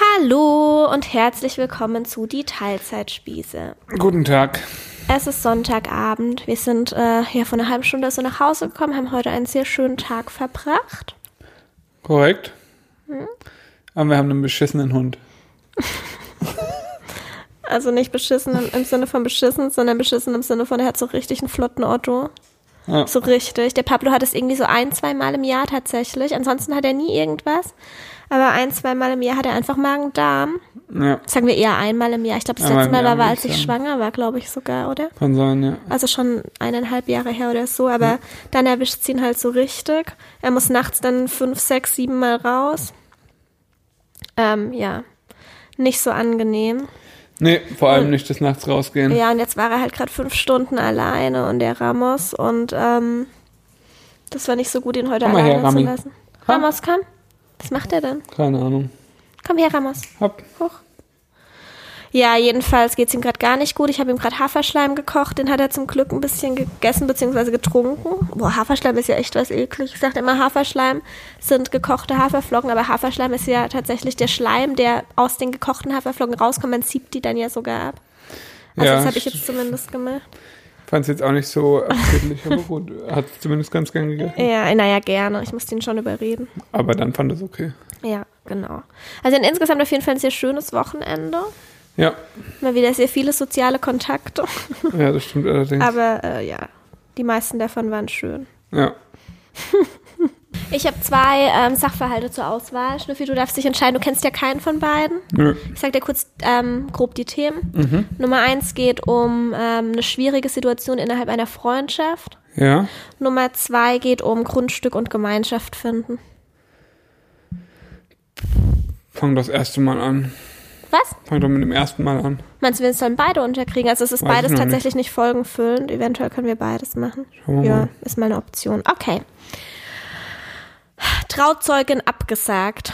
Hallo und herzlich willkommen zu die Teilzeitspieße. Guten Tag. Es ist Sonntagabend. Wir sind äh, ja vor einer halben Stunde so nach Hause gekommen, haben heute einen sehr schönen Tag verbracht. Korrekt. Aber wir haben einen beschissenen Hund. Also nicht beschissen im, im Sinne von beschissen, sondern beschissen im Sinne von, er hat so richtig einen flotten Otto. Ja. So richtig. Der Pablo hat es irgendwie so ein, zwei Mal im Jahr tatsächlich. Ansonsten hat er nie irgendwas. Aber ein, zwei Mal im Jahr hat er einfach Magen-Darm. Ja, Sagen wir eher einmal im Jahr. Ich glaube, das letzte Mal war, würd als ich schwanger war, glaube ich sogar, oder? kann sein, ja. Also schon eineinhalb Jahre her oder so, aber dann erwischt es ihn halt so richtig. Er muss nachts dann fünf, sechs, sieben Mal raus. Ähm, ja, nicht so angenehm. Nee, vor allem nicht des Nachts rausgehen. Ja, und jetzt war er halt gerade fünf Stunden alleine und der Ramos und ähm, das war nicht so gut, ihn heute Komm alleine her, zu lassen. Ramos, komm. Was macht er denn? Keine Ahnung. Komm her, Ramos. Hopp. Hoch. Ja, jedenfalls geht's ihm gerade gar nicht gut. Ich habe ihm gerade Haferschleim gekocht. Den hat er zum Glück ein bisschen gegessen bzw. getrunken. Boah, Haferschleim ist ja echt was eklig. Ich sagte immer, Haferschleim sind gekochte Haferflocken, aber Haferschleim ist ja tatsächlich der Schleim, der aus den gekochten Haferflocken rauskommt. Man zieht die dann ja sogar ab. Also Ja, das habe ich jetzt zumindest gemacht. Fand es jetzt auch nicht so appetitlich, aber gut. Hat es zumindest ganz gern gegessen. Ja, naja, gerne. Ich musste ihn schon überreden. Aber dann fand es okay. Ja, genau. Also insgesamt auf jeden Fall ein sehr schönes Wochenende. Ja, Mal wieder sehr viele soziale Kontakte. ja, das stimmt allerdings. Aber äh, ja, die meisten davon waren schön. ja. Ich habe zwei ähm, Sachverhalte zur Auswahl. Schnüffi, du darfst dich entscheiden. Du kennst ja keinen von beiden. Nö. Ich sag dir kurz ähm, grob die Themen. Nummer eins geht um ähm, eine schwierige Situation innerhalb einer Freundschaft. Ja. Nummer zwei geht um Grundstück und Gemeinschaft finden. Fang das erste Mal an. Was? Fang doch mit dem ersten Mal an. Meinst du, wir sollen beide unterkriegen? Also es ist Weiß beides tatsächlich nicht. folgenfüllend. Eventuell können wir beides machen. Ja, mal. ist mal eine Option. Okay. Trauzeugin abgesagt.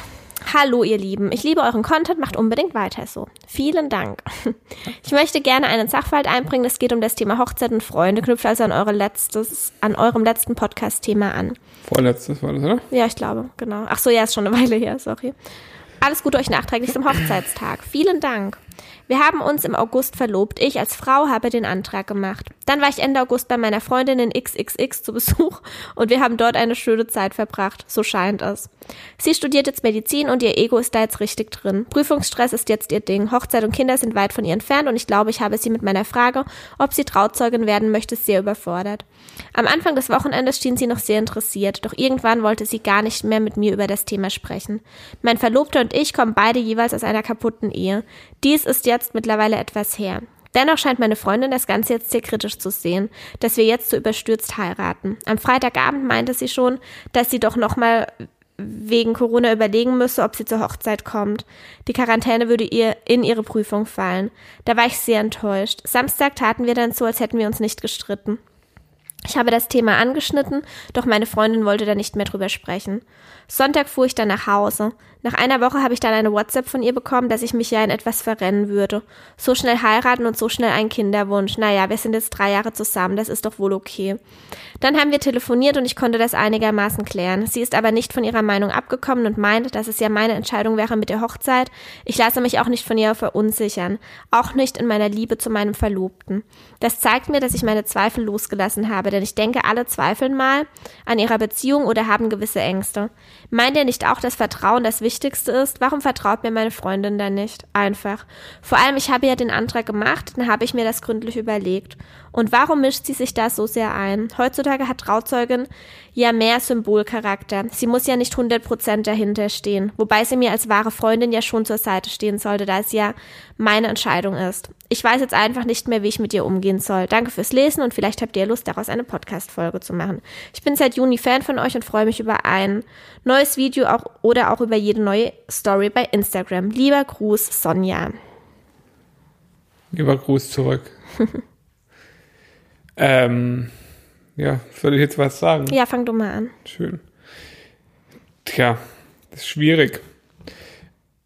Hallo ihr Lieben, ich liebe euren Content, macht unbedingt weiter so. Vielen Dank. Ich möchte gerne einen Sachverhalt einbringen, es geht um das Thema Hochzeit und Freunde, knüpft also an, eure letztes, an eurem letzten Podcast-Thema an. Vorletztes war das, oder? Ja, ich glaube, genau. Ach so, ja, ist schon eine Weile her, sorry. Alles Gute euch nachträglich zum Hochzeitstag. Vielen Dank. Wir haben uns im August verlobt. Ich als Frau habe den Antrag gemacht. Dann war ich Ende August bei meiner Freundin in XXX zu Besuch und wir haben dort eine schöne Zeit verbracht. So scheint es. Sie studiert jetzt Medizin und ihr Ego ist da jetzt richtig drin. Prüfungsstress ist jetzt ihr Ding. Hochzeit und Kinder sind weit von ihr entfernt und ich glaube, ich habe sie mit meiner Frage, ob sie Trauzeugin werden möchte, sehr überfordert. Am Anfang des Wochenendes schien sie noch sehr interessiert, doch irgendwann wollte sie gar nicht mehr mit mir über das Thema sprechen. Mein Verlobter und ich kommen beide jeweils aus einer kaputten Ehe. Dies ist jetzt mittlerweile etwas her. Dennoch scheint meine Freundin das Ganze jetzt sehr kritisch zu sehen, dass wir jetzt so überstürzt heiraten. Am Freitagabend meinte sie schon, dass sie doch nochmal wegen Corona überlegen müsse, ob sie zur Hochzeit kommt. Die Quarantäne würde ihr in ihre Prüfung fallen. Da war ich sehr enttäuscht. Samstag taten wir dann so, als hätten wir uns nicht gestritten. Ich habe das Thema angeschnitten, doch meine Freundin wollte da nicht mehr drüber sprechen. Sonntag fuhr ich dann nach Hause. Nach einer Woche habe ich dann eine WhatsApp von ihr bekommen, dass ich mich ja in etwas verrennen würde. So schnell heiraten und so schnell ein Kinderwunsch. Naja, wir sind jetzt drei Jahre zusammen, das ist doch wohl okay. Dann haben wir telefoniert und ich konnte das einigermaßen klären. Sie ist aber nicht von ihrer Meinung abgekommen und meint, dass es ja meine Entscheidung wäre mit der Hochzeit. Ich lasse mich auch nicht von ihr verunsichern. Auch nicht in meiner Liebe zu meinem Verlobten. Das zeigt mir, dass ich meine Zweifel losgelassen habe, denn ich denke, alle zweifeln mal an ihrer Beziehung oder haben gewisse Ängste. Meint ihr nicht auch, dass Vertrauen das Wichtigste ist? Warum vertraut mir meine Freundin dann nicht? Einfach. Vor allem, ich habe ja den Antrag gemacht, dann habe ich mir das gründlich überlegt. Und warum mischt sie sich da so sehr ein? Heutzutage hat Trauzeugin ja mehr Symbolcharakter. Sie muss ja nicht 100% dahinter stehen. Wobei sie mir als wahre Freundin ja schon zur Seite stehen sollte, da es ja meine Entscheidung ist. Ich weiß jetzt einfach nicht mehr, wie ich mit ihr umgehen soll. Danke fürs Lesen und vielleicht habt ihr Lust, daraus eine Podcast-Folge zu machen. Ich bin seit Juni Fan von euch und freue mich über ein neues Video auch oder auch über jede neue Story bei Instagram. Lieber Gruß, Sonja. Lieber Gruß zurück. ähm, ja, soll ich jetzt was sagen? Ja, fang du mal an. Schön. Tja, das ist schwierig.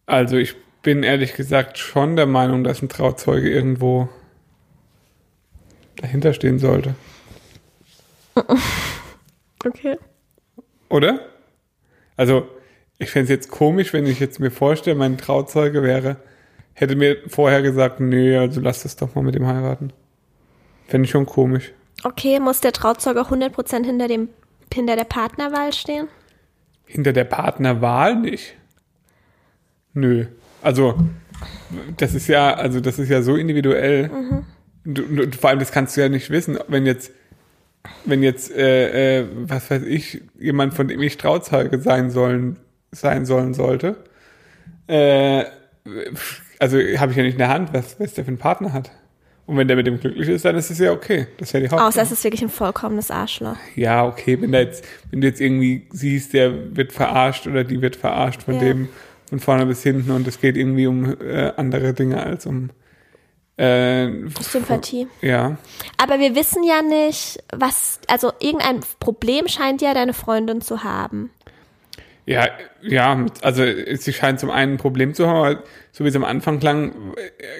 Also ich bin ehrlich gesagt schon der Meinung, dass ein Trauzeuge irgendwo dahinter stehen sollte. Okay. Oder? Also ich fände es jetzt komisch, wenn ich jetzt mir vorstelle, mein Trauzeuge wäre, hätte mir vorher gesagt, nö, also lass das doch mal mit dem heiraten. Fände ich schon komisch. Okay, muss der Trauzeuge 100% hinter, dem, hinter der Partnerwahl stehen? Hinter der Partnerwahl nicht. Nö. Also, das ist ja, also das ist ja so individuell. Du, du, vor allem, das kannst du ja nicht wissen, wenn jetzt, wenn jetzt, äh, äh, was weiß ich, jemand, von dem ich Trauzeuge sein sollen, sein sollen sollte, äh, also habe ich ja nicht in der Hand, was, was der für einen Partner hat. Und wenn der mit dem glücklich ist, dann ist es ja okay. Das ist ja die Hauptsache. Außer es ist wirklich ein vollkommenes Arschloch. Ja, okay, wenn da jetzt, wenn du jetzt irgendwie siehst, der wird verarscht oder die wird verarscht von Ja. dem von vorne bis hinten und es geht irgendwie um äh, andere Dinge als um äh, Sympathie. Ja, Aber wir wissen ja nicht, was, also irgendein Problem scheint ja deine Freundin zu haben. ja, ja. Also sie scheint zum einen ein Problem zu haben, aber so wie es am Anfang klang,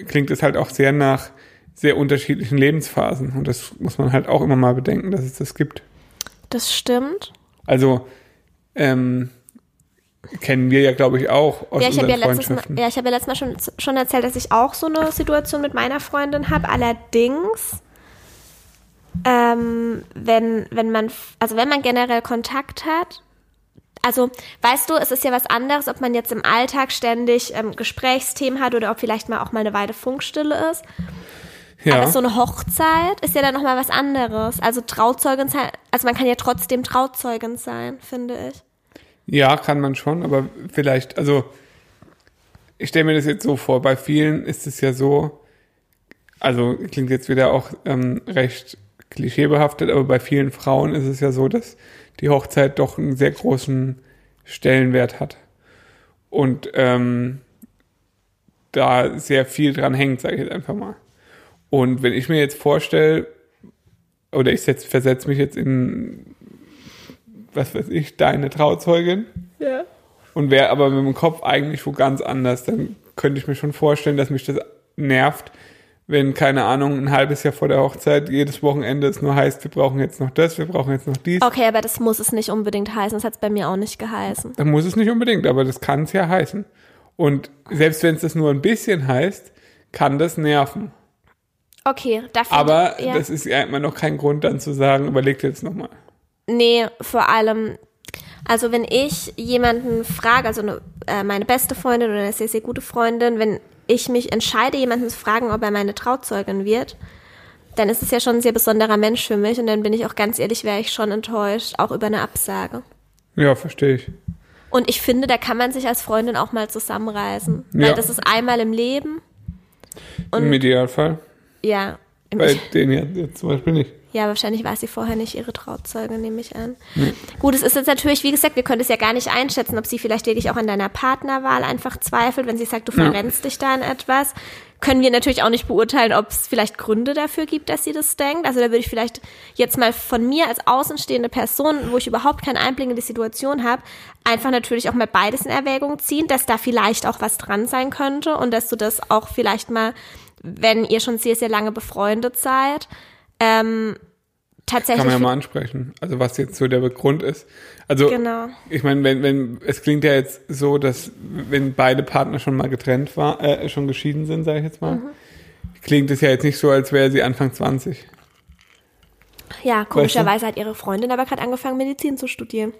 klingt es halt auch sehr nach sehr unterschiedlichen Lebensphasen und das muss man halt auch immer mal bedenken, dass es das gibt. Das stimmt. Also ähm, kennen wir ja, glaube ich, auch aus Ja, ich habe unseren ja letztes Mal, Freundschaften. ja, ich habe ja letztes Mal schon, schon erzählt, dass ich auch so eine Situation mit meiner Freundin habe. Allerdings, ähm, wenn, wenn man, also wenn man generell Kontakt hat, also weißt du, es ist ja was anderes, ob man jetzt im Alltag ständig ähm, Gesprächsthemen hat oder ob vielleicht mal auch mal eine Weile Funkstille ist. ja. Aber so eine Hochzeit ist ja dann nochmal was anderes. Also Trauzeugin sein, also man kann ja trotzdem Trauzeugin sein, finde ich. Ja, kann man schon, aber vielleicht, also ich stelle mir das jetzt so vor, bei vielen ist es ja so, also klingt jetzt wieder auch ähm, recht klischeebehaftet, aber bei vielen Frauen ist es ja so, dass die Hochzeit doch einen sehr großen Stellenwert hat. Und ähm, da sehr viel dran hängt, sage ich jetzt einfach mal. Und wenn ich mir jetzt vorstelle, oder ich setz, versetze mich jetzt in, was weiß ich, deine Trauzeugin Ja. und wäre aber mit dem Kopf eigentlich wo ganz anders, dann könnte ich mir schon vorstellen, dass mich das nervt, wenn, keine Ahnung, ein halbes Jahr vor der Hochzeit jedes Wochenende es nur heißt, wir brauchen jetzt noch das, wir brauchen jetzt noch dies. Okay, aber das muss es nicht unbedingt heißen. Das hat es bei mir auch nicht geheißen. Dann muss es nicht unbedingt, aber das kann es ja heißen. Und selbst wenn es das nur ein bisschen heißt, kann das nerven. Okay, dafür. Aber ja. das ist ja immer noch kein Grund, dann zu sagen, überleg dir jetzt nochmal. Nee, vor allem, also wenn ich jemanden frage, also eine, äh, meine beste Freundin oder eine sehr, sehr gute Freundin, wenn ich mich entscheide, jemanden zu fragen, ob er meine Trauzeugin wird, dann ist es ja schon ein sehr besonderer Mensch für mich und dann bin ich auch ganz ehrlich, wäre ich schon enttäuscht, auch über eine Absage. Ja, verstehe ich. Und ich finde, da kann man sich als Freundin auch mal zusammenreißen. Ja. Weil das ist einmal im Leben. Im Idealfall. Ja. Bei denen jetzt, jetzt zum Beispiel nicht. Ja, wahrscheinlich war sie vorher nicht ihre Trauzeuge, nehme ich an. Gut, es ist jetzt natürlich, wie gesagt, wir können es ja gar nicht einschätzen, ob sie vielleicht wirklich auch an deiner Partnerwahl einfach zweifelt, wenn sie sagt, du verrennst dich da in etwas. Können wir natürlich auch nicht beurteilen, ob es vielleicht Gründe dafür gibt, dass sie das denkt. Also da würde ich vielleicht jetzt mal von mir als außenstehende Person, wo ich überhaupt keinen Einblick in die Situation habe, einfach natürlich auch mal beides in Erwägung ziehen, dass da vielleicht auch was dran sein könnte und dass du das auch vielleicht mal, wenn ihr schon sehr, sehr lange befreundet seid, ähm, tatsächlich. Kann man ja mal ansprechen. Also was jetzt so der Grund ist. Also Genau. ich meine, wenn, wenn, es klingt ja jetzt so, dass wenn beide Partner schon mal getrennt war, äh, schon geschieden sind, sage ich jetzt mal, klingt es ja jetzt nicht so, als wäre sie Anfang 20. Ja, komischerweise hat ihre Freundin aber gerade angefangen, Medizin zu studieren.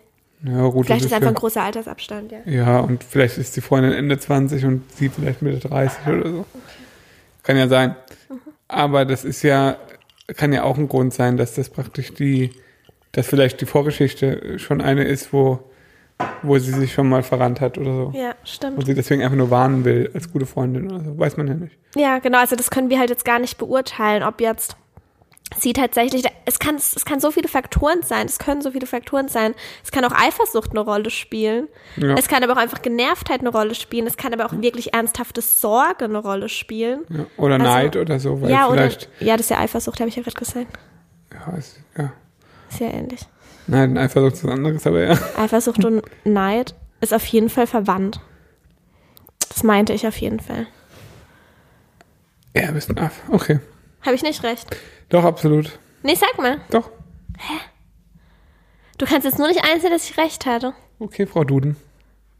Ja, gut. Vielleicht das ist einfach ein großer Altersabstand, ja. ja, und vielleicht ist die Freundin Ende 20 und sie vielleicht Mitte 30 oder so. Kann ja sein. Aber das ist ja, kann ja auch ein Grund sein, dass das praktisch die, dass vielleicht die Vorgeschichte schon eine ist, wo, wo sie sich schon mal verrannt hat oder so. Ja, Und stimmt. sie deswegen einfach nur warnen will als gute Freundin oder so. Weiß man ja nicht. Ja, genau. Also das können wir halt jetzt gar nicht beurteilen, ob jetzt sie tatsächlich, es kann, es kann so viele Faktoren sein, es können so viele Faktoren sein. Es kann auch Eifersucht eine Rolle spielen. Ja. Es kann aber auch einfach Genervtheit eine Rolle spielen. Es kann aber auch wirklich ernsthafte Sorge eine Rolle spielen. Ja. Oder Also- Neid oder so, weil ja, oder, vielleicht, ja, das ist ja Eifersucht, habe ich ja gerade gesagt. ja, ist, ja. Ja ähnlich. Nein, Eifersucht ist was anderes, aber ja. Eifersucht und Neid ist auf jeden Fall verwandt. Das meinte ich auf jeden Fall. Ja, bist ein Aff. Okay. Habe ich nicht recht? Doch, absolut. Nee, sag mal. Doch. Du kannst jetzt nur nicht einsehen, dass ich recht hatte. Okay, Frau Duden.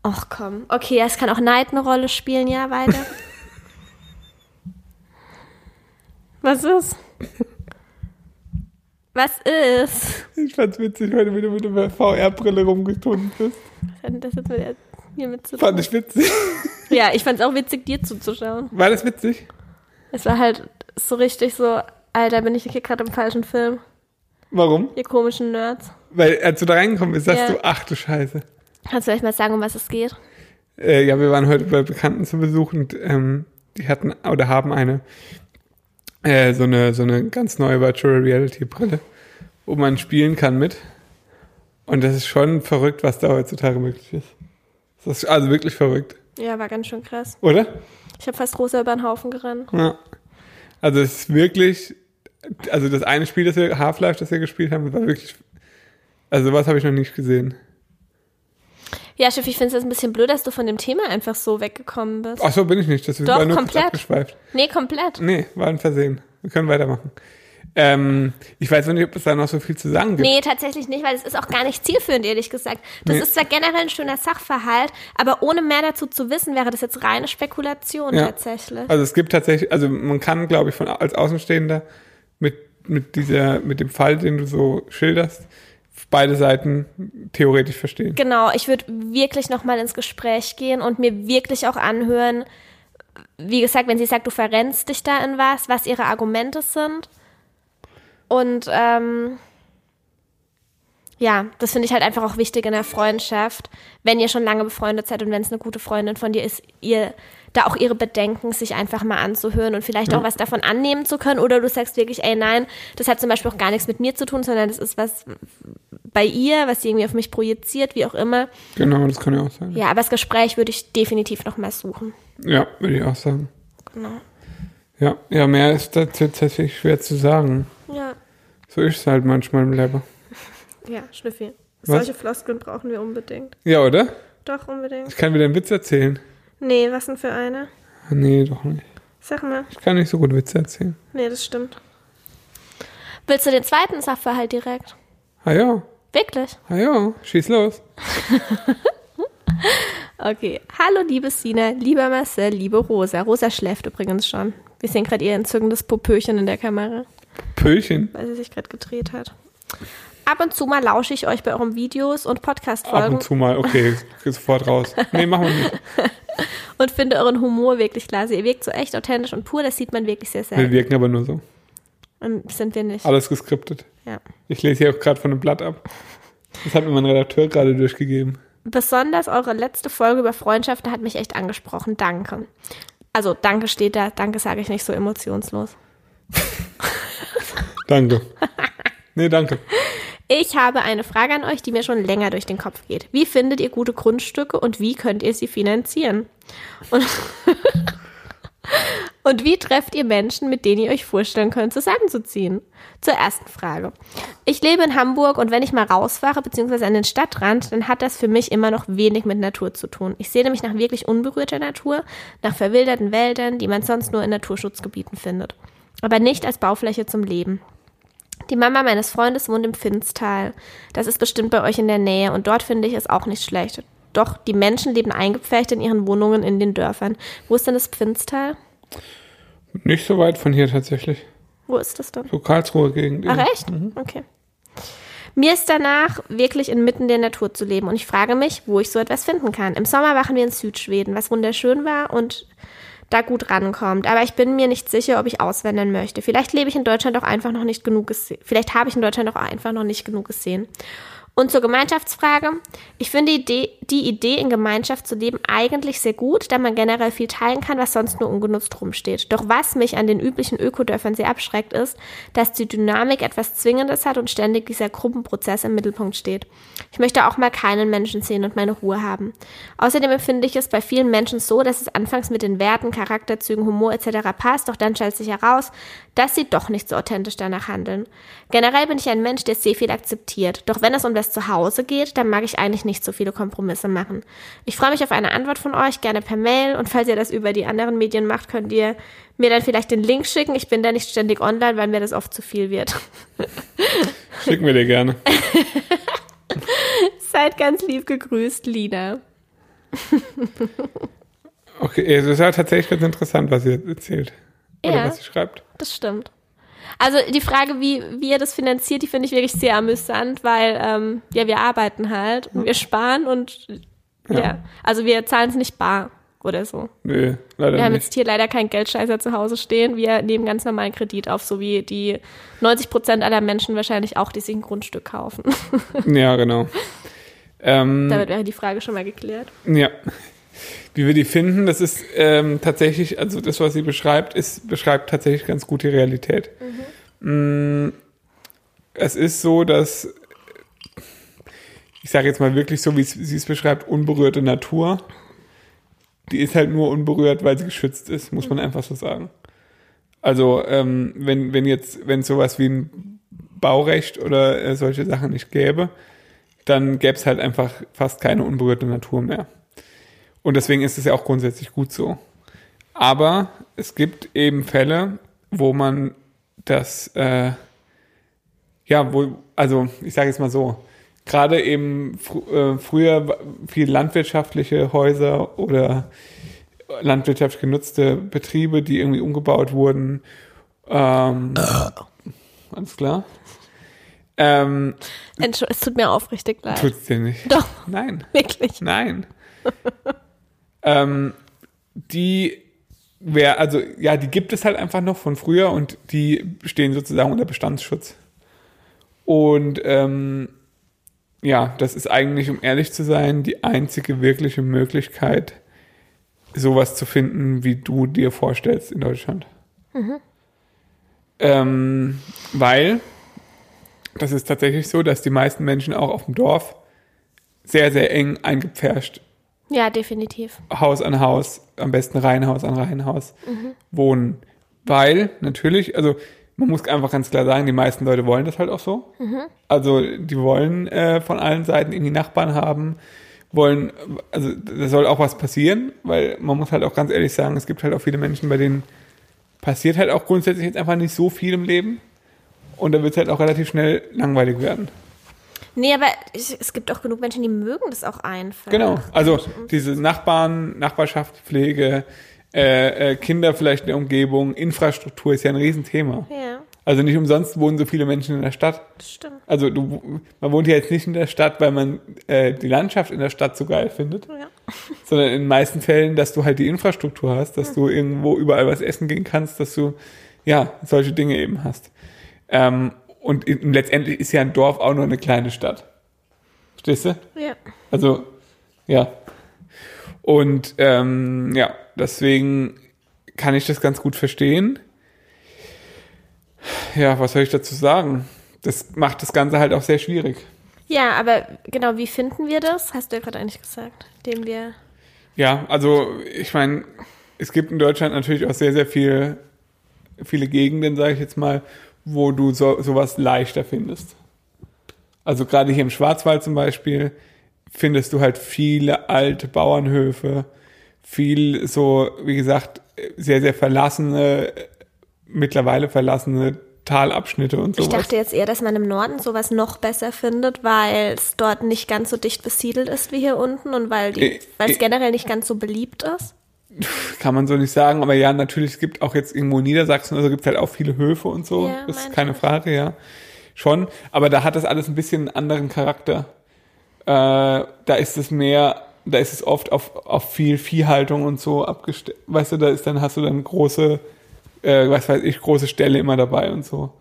Ach komm. Okay, es kann auch Neid eine Rolle spielen, ja, weiter. Was ist? Was ist? Ich fand's witzig, weil du wieder mit der VR-Brille rumgetunt bist. Was hat denn das jetzt mit der, hier mit zu Fand tun? ich witzig. Ja, ich fand's auch witzig, dir zuzuschauen. War das witzig? Es war halt so richtig so, Alter, bin ich hier gerade im falschen Film. Warum? Ihr komischen Nerds. Weil als du da reingekommen bist, sagst Ja. du, ach du Scheiße. Kannst du vielleicht mal sagen, um was es geht? Äh, ja, wir waren heute bei Bekannten zu Besuch und ähm, die hatten oder haben eine äh, so eine so eine ganz neue Virtual Reality Brille, wo man spielen kann mit. Und das ist schon verrückt, was da heutzutage möglich ist. Das ist also wirklich verrückt, Ja, war ganz schön krass. oder? Ich habe fast Rosa über den Haufen gerannt. Ja. Also es ist wirklich, also das eine Spiel, das wir Half-Life, das wir gespielt haben, war wirklich, also sowas habe ich noch nicht gesehen. Ja, Schiff, ich finde es ein bisschen blöd, dass du von dem Thema einfach so weggekommen bist. Ach so bin ich nicht, das Doch, war nur komplett. Nee, komplett. Nee, war ein Versehen. Wir können weitermachen. Ähm, ich weiß noch nicht, ob es da noch so viel zu sagen gibt. Nee, tatsächlich nicht, weil es ist auch gar nicht zielführend, ehrlich gesagt. Das Nee. ist zwar generell ein schöner Sachverhalt, aber ohne mehr dazu zu wissen, wäre das jetzt reine Spekulation Ja. tatsächlich. Also es gibt tatsächlich, also man kann, glaube ich, von als Außenstehender mit mit dieser mit dem Fall, den du so schilderst, beide Seiten theoretisch verstehen. Genau, ich würde wirklich nochmal ins Gespräch gehen und mir wirklich auch anhören, wie gesagt, wenn sie sagt, du verrennst dich da in was, was ihre Argumente sind. Und ähm, ja, das finde ich halt einfach auch wichtig in der Freundschaft, wenn ihr schon lange befreundet seid und wenn es eine gute Freundin von dir ist, ihr da auch ihre Bedenken sich einfach mal anzuhören und vielleicht auch was davon annehmen zu können. Oder du sagst wirklich, ey nein, das hat zum Beispiel auch gar nichts mit mir zu tun, sondern das ist was bei ihr, was sie irgendwie auf mich projiziert, wie auch immer. Genau, das kann ja auch sein. Ja, aber das Gespräch würde ich definitiv noch mal suchen. Ja, würde ich auch sagen. Genau. Ja, ja, mehr ist tatsächlich schwer zu sagen. So ist es halt manchmal im Leben. ja, Schnüffi. Was? Solche Floskeln brauchen wir unbedingt. Ja, oder? Doch, unbedingt. Ich kann wieder einen Witz erzählen. Nee, was denn für eine? Ah, nee, doch nicht. Sag mal. Ich kann nicht so gut Witze erzählen. Nee, das stimmt. Willst du den zweiten Sachverhalt direkt? Ah ja, Wirklich? ah ja, schieß los. Okay. Hallo, liebe Sina, lieber Marcel, liebe Rosa. Rosa schläft übrigens schon. Wir sehen gerade ihr entzückendes Popöchen in der Kamera, Pöllchen. weil sie sich gerade gedreht hat. Ab und zu mal lausche ich euch bei euren Videos und Ab Podcast-Folgen und zu mal, okay, sofort raus. Nee, machen wir nicht. und finde euren Humor wirklich klasse. Ihr wirkt so echt authentisch und pur, das sieht man wirklich sehr Wir selten. wirken aber nur so. Und sind wir nicht. Alles geskriptet. Ja. Ich lese hier auch gerade von einem Blatt ab. Das hat mir mein Redakteur gerade durchgegeben. Besonders eure letzte Folge über Freundschaften hat mich echt angesprochen. Danke. Also, danke steht da. Danke sage ich nicht so emotionslos. Danke. Nee, danke. Ich habe eine Frage an euch, die mir schon länger durch den Kopf geht. Wie findet ihr gute Grundstücke und wie könnt ihr sie finanzieren? Und, und wie trefft ihr Menschen, mit denen ihr euch vorstellen könnt, zusammenzuziehen? Zur ersten Frage. Ich lebe in Hamburg und wenn ich mal rausfahre bzw. an den Stadtrand, dann hat das für mich immer noch wenig mit Natur zu tun. Ich sehne mich nach wirklich unberührter Natur, nach verwilderten Wäldern, die man sonst nur in Naturschutzgebieten findet. Aber nicht als Baufläche zum Leben. Die Mama meines Freundes wohnt im Finnstal. Das ist bestimmt bei euch in der Nähe und dort finde ich es auch nicht schlecht. Doch die Menschen leben eingepfercht in ihren Wohnungen in den Dörfern. Wo ist denn das Finnstal? Nicht so weit von hier tatsächlich. Wo ist das denn? So Karlsruhe Gegend. Ach echt? Okay. Mir ist danach, wirklich inmitten der Natur zu leben und ich frage mich, wo ich so etwas finden kann. Im Sommer machen wir in Südschweden, was wunderschön war und da gut rankommt. Aber ich bin mir nicht sicher, ob ich auswandern möchte. Vielleicht lebe ich in Deutschland auch einfach noch nicht genug gesehen. Vielleicht habe ich in Deutschland auch einfach noch nicht genug gesehen. Und zur Gemeinschaftsfrage. Ich finde die Idee, die Idee, in Gemeinschaft zu leben, eigentlich sehr gut, da man generell viel teilen kann, was sonst nur ungenutzt rumsteht. Doch was mich an den üblichen Ökodörfern sehr abschreckt, ist, dass die Dynamik etwas Zwingendes hat und ständig dieser Gruppenprozess im Mittelpunkt steht. Ich möchte auch mal keinen Menschen sehen und meine Ruhe haben. Außerdem empfinde ich es bei vielen Menschen so, dass es anfangs mit den Werten, Charakterzügen, Humor etc. passt, doch dann stellt sich heraus, dass sie doch nicht so authentisch danach handeln. Generell bin ich ein Mensch, der sehr viel akzeptiert. Doch wenn es um das Zuhause geht, dann mag ich eigentlich nicht so viele Kompromisse machen. Ich freue mich auf eine Antwort von euch, gerne per Mail. Und falls ihr das über die anderen Medien macht, könnt ihr mir dann vielleicht den Link schicken. Ich bin da nicht ständig online, weil mir das oft zu viel wird. Schicken wir dir gerne. Seid ganz lieb gegrüßt, Lina. Okay, das ist ja tatsächlich ganz interessant, was ihr erzählt. Oder Ja. was ihr schreibt. Das stimmt. Also die Frage, wie, wie ihr das finanziert, die finde ich wirklich sehr amüsant, weil ähm, ja, wir arbeiten halt und wir sparen und ja, Ja. also wir zahlen es nicht bar oder so. Nö, leider Wir haben nicht. jetzt hier leider keinen Geldscheißer zu Hause stehen. Wir nehmen ganz normalen Kredit auf, so wie die 90 Prozent aller Menschen wahrscheinlich auch, die sich ein Grundstück kaufen. Ja, genau. Ähm, Damit wäre die Frage schon mal geklärt. Ja. Wie wir die finden, das ist ähm, tatsächlich, also das, was sie beschreibt, ist, beschreibt tatsächlich ganz gut die Realität. Mm, Es ist so, dass, ich sage jetzt mal wirklich so, wie sie es beschreibt, unberührte Natur. Die ist halt nur unberührt, weil sie geschützt ist, muss man einfach so sagen. Also, ähm, wenn, wenn jetzt, wenn es sowas wie ein Baurecht oder äh, solche Sachen nicht gäbe, dann gäbe es halt einfach fast keine unberührte Natur mehr. Und deswegen ist es ja auch grundsätzlich gut so. Aber es gibt eben Fälle, wo man das, äh, ja, wo, also ich sage jetzt mal so, gerade eben fr äh, früher viel landwirtschaftliche Häuser oder landwirtschaftlich genutzte Betriebe, die irgendwie umgebaut wurden. Ähm, alles klar. Ähm, Entschuldigung, es tut mir aufrichtig leid. tut's dir nicht. Doch, Nein. wirklich. Nein. ähm, die wäre, also ja, die gibt es halt einfach noch von früher und die stehen sozusagen unter Bestandsschutz. Und ähm, ja, das ist eigentlich, um ehrlich zu sein, die einzige wirkliche Möglichkeit, sowas zu finden, wie du dir vorstellst in Deutschland. Ähm, weil das ist tatsächlich so, dass die meisten Menschen auch auf dem Dorf sehr, sehr eng eingepfercht Ja, definitiv. Haus an Haus, am besten Reihenhaus an Reihenhaus wohnen. Weil natürlich, also man muss einfach ganz klar sagen, die meisten Leute wollen das halt auch so. Also die wollen äh, von allen Seiten irgendwie Nachbarn haben, wollen, also da soll auch was passieren, weil man muss halt auch ganz ehrlich sagen, es gibt halt auch viele Menschen, bei denen passiert halt auch grundsätzlich jetzt einfach nicht so viel im Leben. Und da wird es halt auch relativ schnell langweilig werden. Nee, aber ich, es gibt auch genug Menschen, die mögen das auch einfach. Genau, also diese Nachbarn, Nachbarschaftspflege, äh, äh, Kinder vielleicht in der Umgebung, Infrastruktur ist ja ein Riesenthema. Ja, Also nicht umsonst wohnen so viele Menschen in der Stadt. das stimmt. Also du, man wohnt ja jetzt nicht in der Stadt, weil man äh, die Landschaft in der Stadt so geil findet, Ja. sondern in den meisten Fällen, dass du halt die Infrastruktur hast, dass du irgendwo überall was essen gehen kannst, dass du ja solche Dinge eben hast. Ähm, und letztendlich ist ja ein Dorf auch nur eine kleine Stadt. Verstehst du? Ja. Also, ja. Und ähm, ja, deswegen kann ich das ganz gut verstehen. Ja, was soll ich dazu sagen? Das macht das Ganze halt auch sehr schwierig. Ja, aber genau, wie finden wir das? Hast du ja gerade eigentlich gesagt, indem wir. Ja, also ich meine, es gibt in Deutschland natürlich auch sehr, sehr viel, viele Gegenden, sage ich jetzt mal, wo du so, sowas leichter findest. Also gerade hier im Schwarzwald zum Beispiel findest du halt viele alte Bauernhöfe, viel so, wie gesagt, sehr, sehr verlassene, mittlerweile verlassene Talabschnitte und Ich sowas. dachte jetzt eher, dass man im Norden sowas noch besser findet, weil es dort nicht ganz so dicht besiedelt ist wie hier unten und weil die, Äh, weil es äh. generell nicht ganz so beliebt ist. Kann man so nicht sagen, aber ja, natürlich, es gibt auch jetzt irgendwo in Niedersachsen, also gibt es halt auch viele Höfe und so. Ja, das ist keine ich. Frage, ja. Schon. Aber da hat das alles ein bisschen einen anderen Charakter. Äh, da ist es mehr, da ist es oft auf, auf viel Viehhaltung und so abgestellt. Weißt du, da ist dann, hast du dann große, äh, was weiß ich, große Ställe immer dabei und so.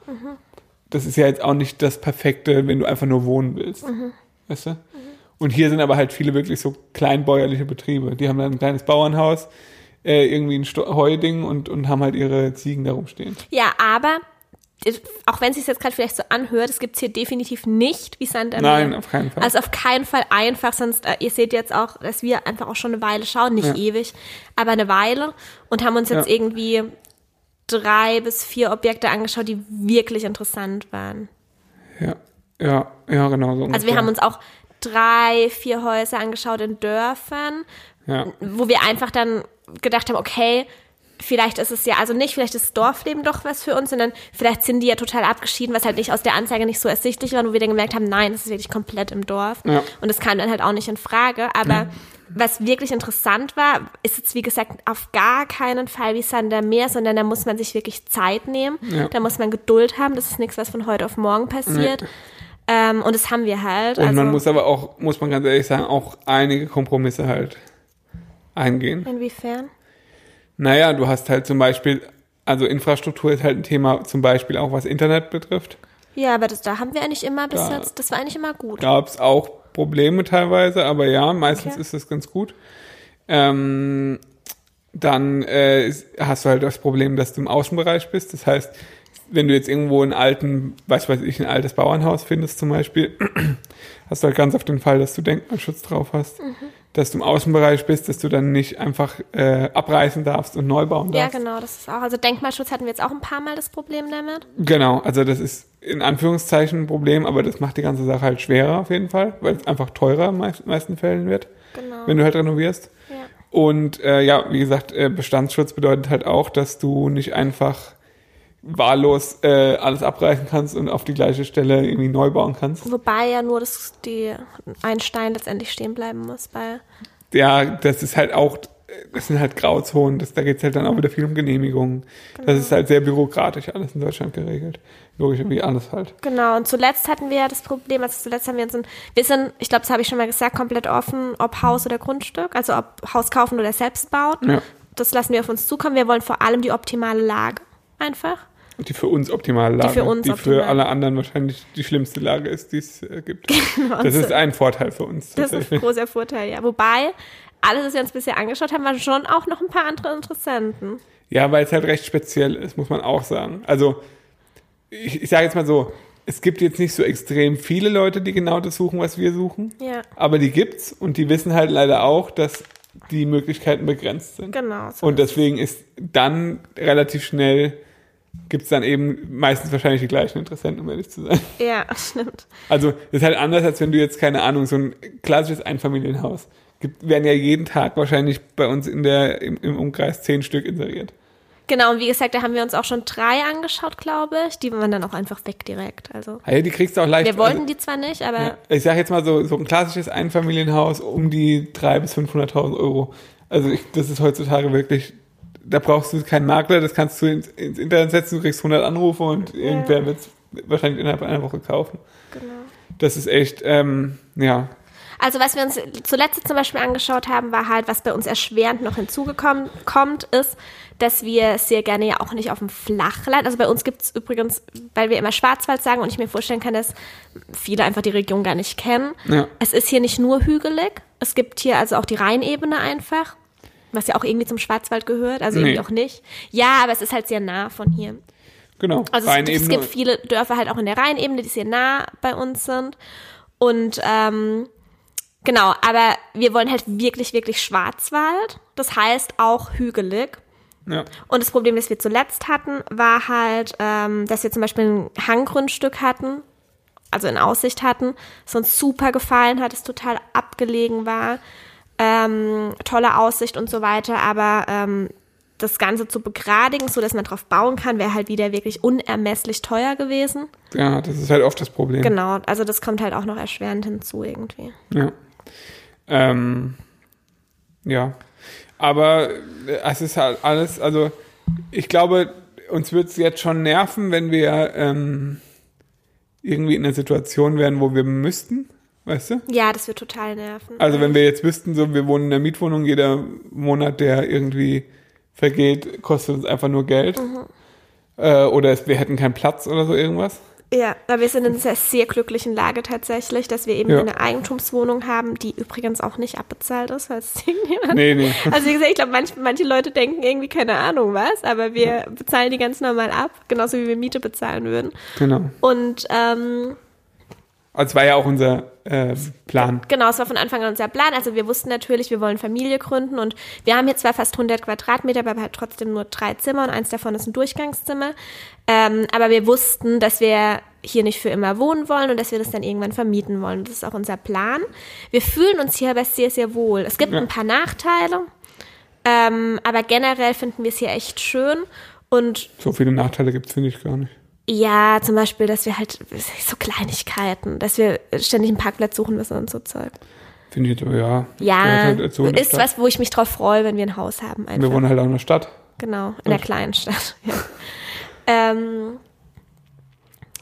Das ist ja jetzt auch nicht das Perfekte, wenn du einfach nur wohnen willst. Weißt du? Und hier sind aber halt viele wirklich so kleinbäuerliche Betriebe. Die haben dann ein kleines Bauernhaus, äh, irgendwie ein Sto Heuding und, und haben halt ihre Ziegen da rumstehen. Ja, aber es- auch wenn es sich jetzt gerade vielleicht so anhört, es gibt es hier definitiv nicht wie Sand am Nein, auf keinen Fall. Also auf keinen Fall einfach, sonst, äh, ihr seht jetzt auch, dass wir einfach auch schon eine Weile schauen, nicht Ja. ewig, aber eine Weile und haben uns jetzt Ja. irgendwie drei bis vier Objekte angeschaut, die wirklich interessant waren. Ja, ja, ja, genau so. Also wir ungefähr. haben uns auch drei, vier Häuser angeschaut in Dörfern, ja. wo wir einfach dann gedacht haben, okay, vielleicht ist es ja, also nicht, vielleicht ist Dorfleben doch was für uns, sondern vielleicht sind die ja total abgeschieden, was halt nicht aus der Anzeige nicht so ersichtlich war, wo wir dann gemerkt haben, nein, das ist wirklich komplett im Dorf. Ja. Und das kam dann halt auch nicht in Frage. Aber was wirklich interessant war, ist jetzt, wie gesagt, auf gar keinen Fall wie Sander Meer, sondern da muss man sich wirklich Zeit nehmen. Ja. Da muss man Geduld haben. Das ist nichts, was von heute auf morgen passiert. Ähm, und das haben wir halt. Und also, man muss aber auch, muss man ganz ehrlich sagen, auch einige Kompromisse halt eingehen. inwiefern? Naja, du hast halt zum Beispiel, also Infrastruktur ist halt ein Thema, zum Beispiel auch was Internet betrifft. Ja, aber das, da haben wir eigentlich immer bis Da- jetzt, das war eigentlich immer gut. Gab es auch Probleme teilweise, aber ja, meistens Okay. ist das ganz gut. Ähm, dann äh, hast du halt das Problem, dass du im Außenbereich bist. Das heißt, wenn du jetzt irgendwo einen alten, was weiß ich, ein altes Bauernhaus findest zum Beispiel, hast du halt ganz oft den Fall, dass du Denkmalschutz drauf hast. Mhm. Dass du im Außenbereich bist, dass du dann nicht einfach äh, abreißen darfst und neu bauen Ja, darfst. genau, das ist auch. Also Denkmalschutz hatten wir jetzt auch ein paar Mal das Problem damit. Genau, also das ist in Anführungszeichen ein Problem, aber das macht die ganze Sache halt schwerer auf jeden Fall, weil es einfach teurer in meist- meisten Fällen wird, Genau. wenn du halt renovierst. ja. Und äh, ja, wie gesagt, äh, Bestandsschutz bedeutet halt auch, dass du nicht einfach wahllos äh, alles abreißen kannst und auf die gleiche Stelle irgendwie neu bauen kannst. Wobei ja nur das, die, ein Stein letztendlich stehen bleiben muss, weil Ja, das ist halt auch, das sind halt Grauzonen, das, da geht's halt dann auch wieder viel um Genehmigungen. Das ist halt sehr bürokratisch alles in Deutschland geregelt. Logisch, wie alles halt. Genau, und zuletzt hatten wir ja das Problem, also zuletzt haben wir uns, ein, wir sind, ich glaube, das habe ich schon mal gesagt, komplett offen, ob Haus oder Grundstück, also ob Haus kaufen oder selbst bauen. Ja. Das lassen wir auf uns zukommen. Wir wollen vor allem die optimale Lage einfach. Die für uns optimale Lage. für uns die für alle anderen wahrscheinlich die schlimmste Lage ist, die es äh, gibt. Genau, Das ist ein Vorteil für uns. Das ist ein großer Vorteil, ja. Wobei, alles, was wir uns bisher angeschaut haben, waren schon auch noch ein paar andere Interessenten. Ja, weil es halt recht speziell ist, muss man auch sagen. Also, ich, ich sage jetzt mal so, es gibt jetzt nicht so extrem viele Leute, die genau das suchen, was wir suchen. Ja, Aber die gibt's und die wissen halt leider auch, dass die Möglichkeiten begrenzt sind. genau. So Und deswegen ist dann relativ schnell, gibt's dann eben meistens wahrscheinlich die gleichen Interessenten, um ehrlich zu sein. ja, stimmt. Also, das ist halt anders, als wenn du jetzt, keine Ahnung, so ein klassisches Einfamilienhaus. Gibt, werden ja jeden Tag wahrscheinlich bei uns in der, im, im Umkreis zehn Stück inseriert. Genau, und wie gesagt, da haben wir uns auch schon drei angeschaut, glaube ich. Die waren dann auch einfach weg direkt. Also, Ah Ja, die kriegst du auch leicht. wir wollten also, die zwar nicht, aber ja, ich sag jetzt mal so, so ein klassisches Einfamilienhaus um die 300.000 bis 500.000 Euro. Also ich, das ist heutzutage wirklich, da brauchst du keinen Makler, das kannst du ins, ins Internet setzen, du kriegst 100 Anrufe und irgendwer wird es wahrscheinlich innerhalb einer Woche kaufen. genau. Das ist echt, ähm, ja, Also was wir uns zuletzt zum Beispiel angeschaut haben, war halt, was bei uns erschwerend noch hinzugekommen kommt, ist, dass wir sehr gerne ja auch nicht auf dem Flachland, also bei uns gibt es übrigens, weil wir immer Schwarzwald sagen und ich mir vorstellen kann, dass viele einfach die Region gar nicht kennen. Ja. Es ist hier nicht nur hügelig, es gibt hier also auch die Rheinebene einfach, was ja auch irgendwie zum Schwarzwald gehört, also irgendwie Nee. auch nicht. Ja, aber es ist halt sehr nah von hier. genau. Also es, es gibt viele Dörfer halt auch in der Rheinebene, die sehr nah bei uns sind. Und ähm, genau, aber wir wollen halt wirklich, wirklich Schwarzwald. Das heißt auch hügelig. ja. Und das Problem, das wir zuletzt hatten, war halt, ähm, dass wir zum Beispiel ein Hanggrundstück hatten, also in Aussicht hatten, das uns super gefallen hat, es total abgelegen war, ähm, tolle Aussicht und so weiter, aber ähm, das Ganze zu begradigen, so dass man drauf bauen kann, wäre halt wieder wirklich unermesslich teuer gewesen. ja, das ist halt oft das Problem. Genau, also das kommt halt auch noch erschwerend hinzu irgendwie. Ja. Ähm, ja. Aber äh, es ist halt alles, also ich glaube, uns wird es jetzt schon nerven, wenn wir ähm, irgendwie in einer Situation wären, wo wir müssten, weißt du? Ja, das wird total nerven. Also wenn wir jetzt wüssten, so wir wohnen in einer Mietwohnung, jeder Monat, der irgendwie vergeht, kostet uns einfach nur Geld. Äh, oder es, wir hätten keinen Platz oder so irgendwas. Ja, aber wir sind in einer sehr glücklichen Lage tatsächlich, dass wir eben Ja. eine Eigentumswohnung haben, die übrigens auch nicht abbezahlt ist, falls es irgendjemand. Nee, nee. Also wie gesagt, ich glaube, manch, manche Leute denken irgendwie keine Ahnung was, aber wir bezahlen die ganz normal ab, genauso wie wir Miete bezahlen würden. Genau. Und ähm, Also es war ja auch unser äh, Plan. Genau, es war von Anfang an unser Plan. Also wir wussten natürlich, wir wollen Familie gründen und wir haben hier zwar fast 100 Quadratmeter, aber halt trotzdem nur drei Zimmer und eins davon ist ein Durchgangszimmer. Ähm, aber wir wussten, dass wir hier nicht für immer wohnen wollen und dass wir das dann irgendwann vermieten wollen. Das ist auch unser Plan. Wir fühlen uns hier aber sehr, sehr wohl. Es gibt Ja. ein paar Nachteile. Ähm, aber generell finden wir es hier echt schön. Und So viele Nachteile gibt es, finde ich, gar nicht. Ja, zum Beispiel, dass wir halt so Kleinigkeiten, dass wir ständig einen Parkplatz suchen müssen und so Zeug. Finde ich ja. Ja, halt ist Stadt. was, wo ich mich drauf freue, wenn wir ein Haus haben. Einfach. Wir wohnen halt auch in der Stadt. Genau, in der kleinen Stadt. Ja. ähm,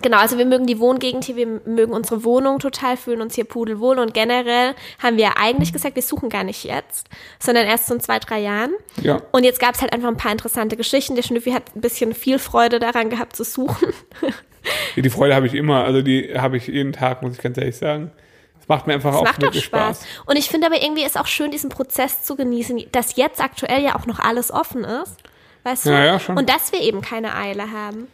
genau, also wir mögen die Wohngegend hier, wir mögen unsere Wohnung total, fühlen uns hier pudelwohl und generell haben wir eigentlich gesagt, wir suchen gar nicht jetzt, sondern erst so in zwei, drei Jahren. Ja. Und jetzt gab es halt einfach ein paar interessante Geschichten. Der Schnüffi hat ein bisschen viel Freude daran gehabt zu suchen. Die Freude habe ich immer, also die habe ich jeden Tag, muss ich ganz ehrlich sagen. Es macht mir einfach Es auch macht doch wirklich Spaß. Und ich finde aber irgendwie ist auch schön, diesen Prozess zu genießen, dass jetzt aktuell ja auch noch alles offen ist. Weißt du? Ja, ja, schon. Und dass wir eben keine Eile haben.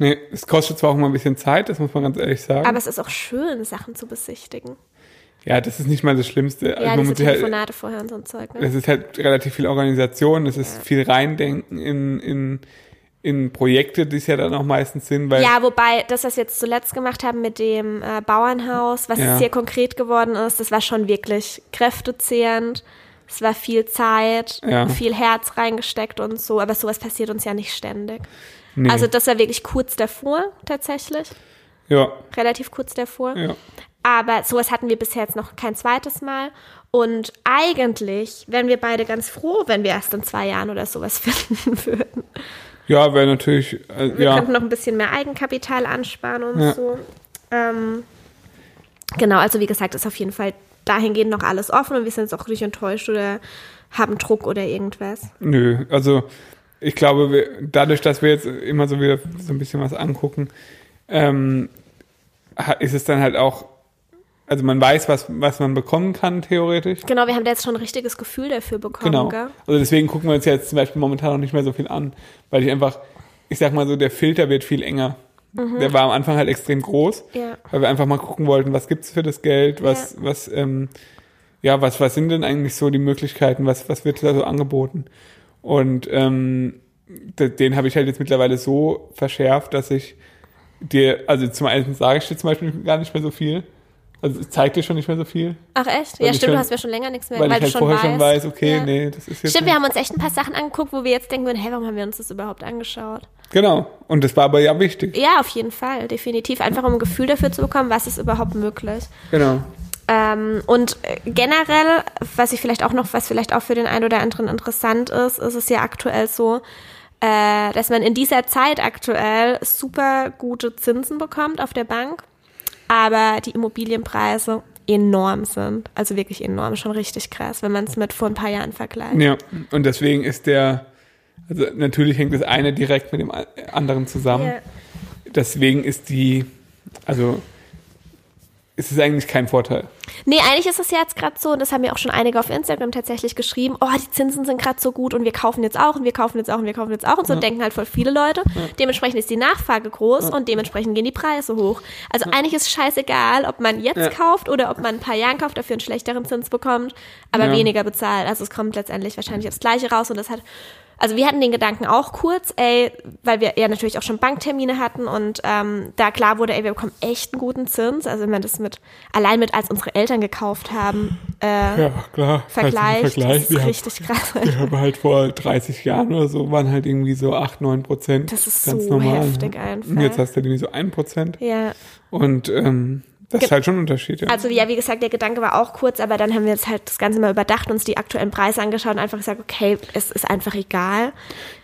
Nee, es kostet zwar auch immer ein bisschen Zeit, das muss man ganz ehrlich sagen. Aber es ist auch schön, Sachen zu besichtigen. ja, das ist nicht mal das Schlimmste. Also Ja, man diese halt, Telefonate vorher und so ein Zeug. Ne? es ist halt relativ viel Organisation, es ist viel reindenken in, in, in Projekte, die es ja dann auch meistens sind, weil Ja, wobei das, was wir jetzt zuletzt gemacht haben mit dem äh, Bauernhaus, was Ja. jetzt hier konkret geworden ist, das war schon wirklich kräftezehrend. Es war viel Zeit, Ja. viel Herz reingesteckt und so, aber sowas passiert uns ja nicht ständig. Nee, Also das war wirklich kurz davor, tatsächlich. ja, Relativ kurz davor. ja. Aber sowas hatten wir bisher jetzt noch kein zweites Mal. Und eigentlich wären wir beide ganz froh, wenn wir erst in zwei Jahren oder sowas finden würden. Ja, wäre natürlich, äh, Wir ja, könnten noch ein bisschen mehr Eigenkapital ansparen und Ja. so. Ähm, genau, also wie gesagt, ist auf jeden Fall dahingehend noch alles offen und wir sind jetzt auch nicht enttäuscht oder haben Druck oder irgendwas. nö, also ich glaube, wir, dadurch, dass wir jetzt immer so wieder so ein bisschen was angucken, ähm, ist es dann halt auch, also man weiß, was, was man bekommen kann, theoretisch. Genau, wir haben da jetzt schon ein richtiges Gefühl dafür bekommen, Genau. gell? Also deswegen gucken wir uns jetzt zum Beispiel momentan noch nicht mehr so viel an, weil ich einfach, ich sag mal so, der Filter wird viel enger. Der war am Anfang halt extrem groß, Mhm. Ja. weil wir einfach mal gucken wollten, was gibt's für das Geld, was, was, ähm, ja, was, was sind denn eigentlich so die Möglichkeiten, was, was wird da so angeboten? Und ähm, de- den habe ich halt jetzt mittlerweile so verschärft, dass ich dir, also zum einen sage ich dir zum Beispiel gar nicht mehr so viel. Also ich zeig dir schon nicht mehr so viel, Ach echt? Ja, stimmt, schon- du hast mir schon länger nichts mehr, weil, weil, ich halt du schon vorher weißt. schon weiß, okay, ja. nee, das ist jetzt Stimmt, nicht- wir haben uns echt ein paar Sachen angeguckt, wo wir jetzt denken würden, hey, warum haben wir uns das überhaupt angeschaut? Genau. Und das war aber ja wichtig. Ja, auf jeden Fall, definitiv. Einfach um ein Gefühl dafür zu bekommen, was ist überhaupt möglich. Genau. Ähm, und generell, was ich vielleicht auch noch, was vielleicht auch für den einen oder anderen interessant ist, ist es ja aktuell so, äh, dass man in dieser Zeit aktuell super gute Zinsen bekommt auf der Bank, aber die Immobilienpreise enorm sind. Also wirklich enorm, schon richtig krass, wenn man es mit vor ein paar Jahren vergleicht. Ja, und deswegen ist der, also natürlich hängt das eine direkt mit dem anderen zusammen. Ja. Deswegen ist die, also ist es eigentlich kein Vorteil. Nee, eigentlich ist es ja jetzt gerade so, und das haben mir auch schon einige auf Instagram tatsächlich geschrieben, oh, die Zinsen sind gerade so gut und wir kaufen jetzt auch und wir kaufen jetzt auch und wir kaufen jetzt auch und so denken halt voll viele Leute. Dementsprechend ist die Nachfrage groß und dementsprechend gehen die Preise hoch. Also eigentlich ist es scheißegal, ob man jetzt Ja. kauft oder ob man ein paar Jahren kauft, dafür einen schlechteren Zins bekommt, aber Ja. weniger bezahlt. Also es kommt letztendlich wahrscheinlich aufs Gleiche raus und das hat also wir hatten den Gedanken auch kurz, ey, weil wir ja natürlich auch schon Banktermine hatten und ähm, da klar wurde, ey, wir bekommen echt einen guten Zins. Also wenn man das mit, allein mit, als unsere Eltern gekauft haben, äh, Ja, klar. vergleicht, Also Vergleich, das ist haben, richtig krass. wir haben halt vor 30 Jahren oder so, waren halt irgendwie so 8, 9 Prozent. Das ist ganz so normal. heftig ne? einfach. Und jetzt hast du irgendwie so 1 Prozent. Ja, Und ähm, das ist halt schon ein Unterschied, ja. also ja, wie gesagt, der Gedanke war auch kurz, aber dann haben wir jetzt halt das Ganze mal überdacht, uns die aktuellen Preise angeschaut und einfach gesagt, okay, es ist einfach egal.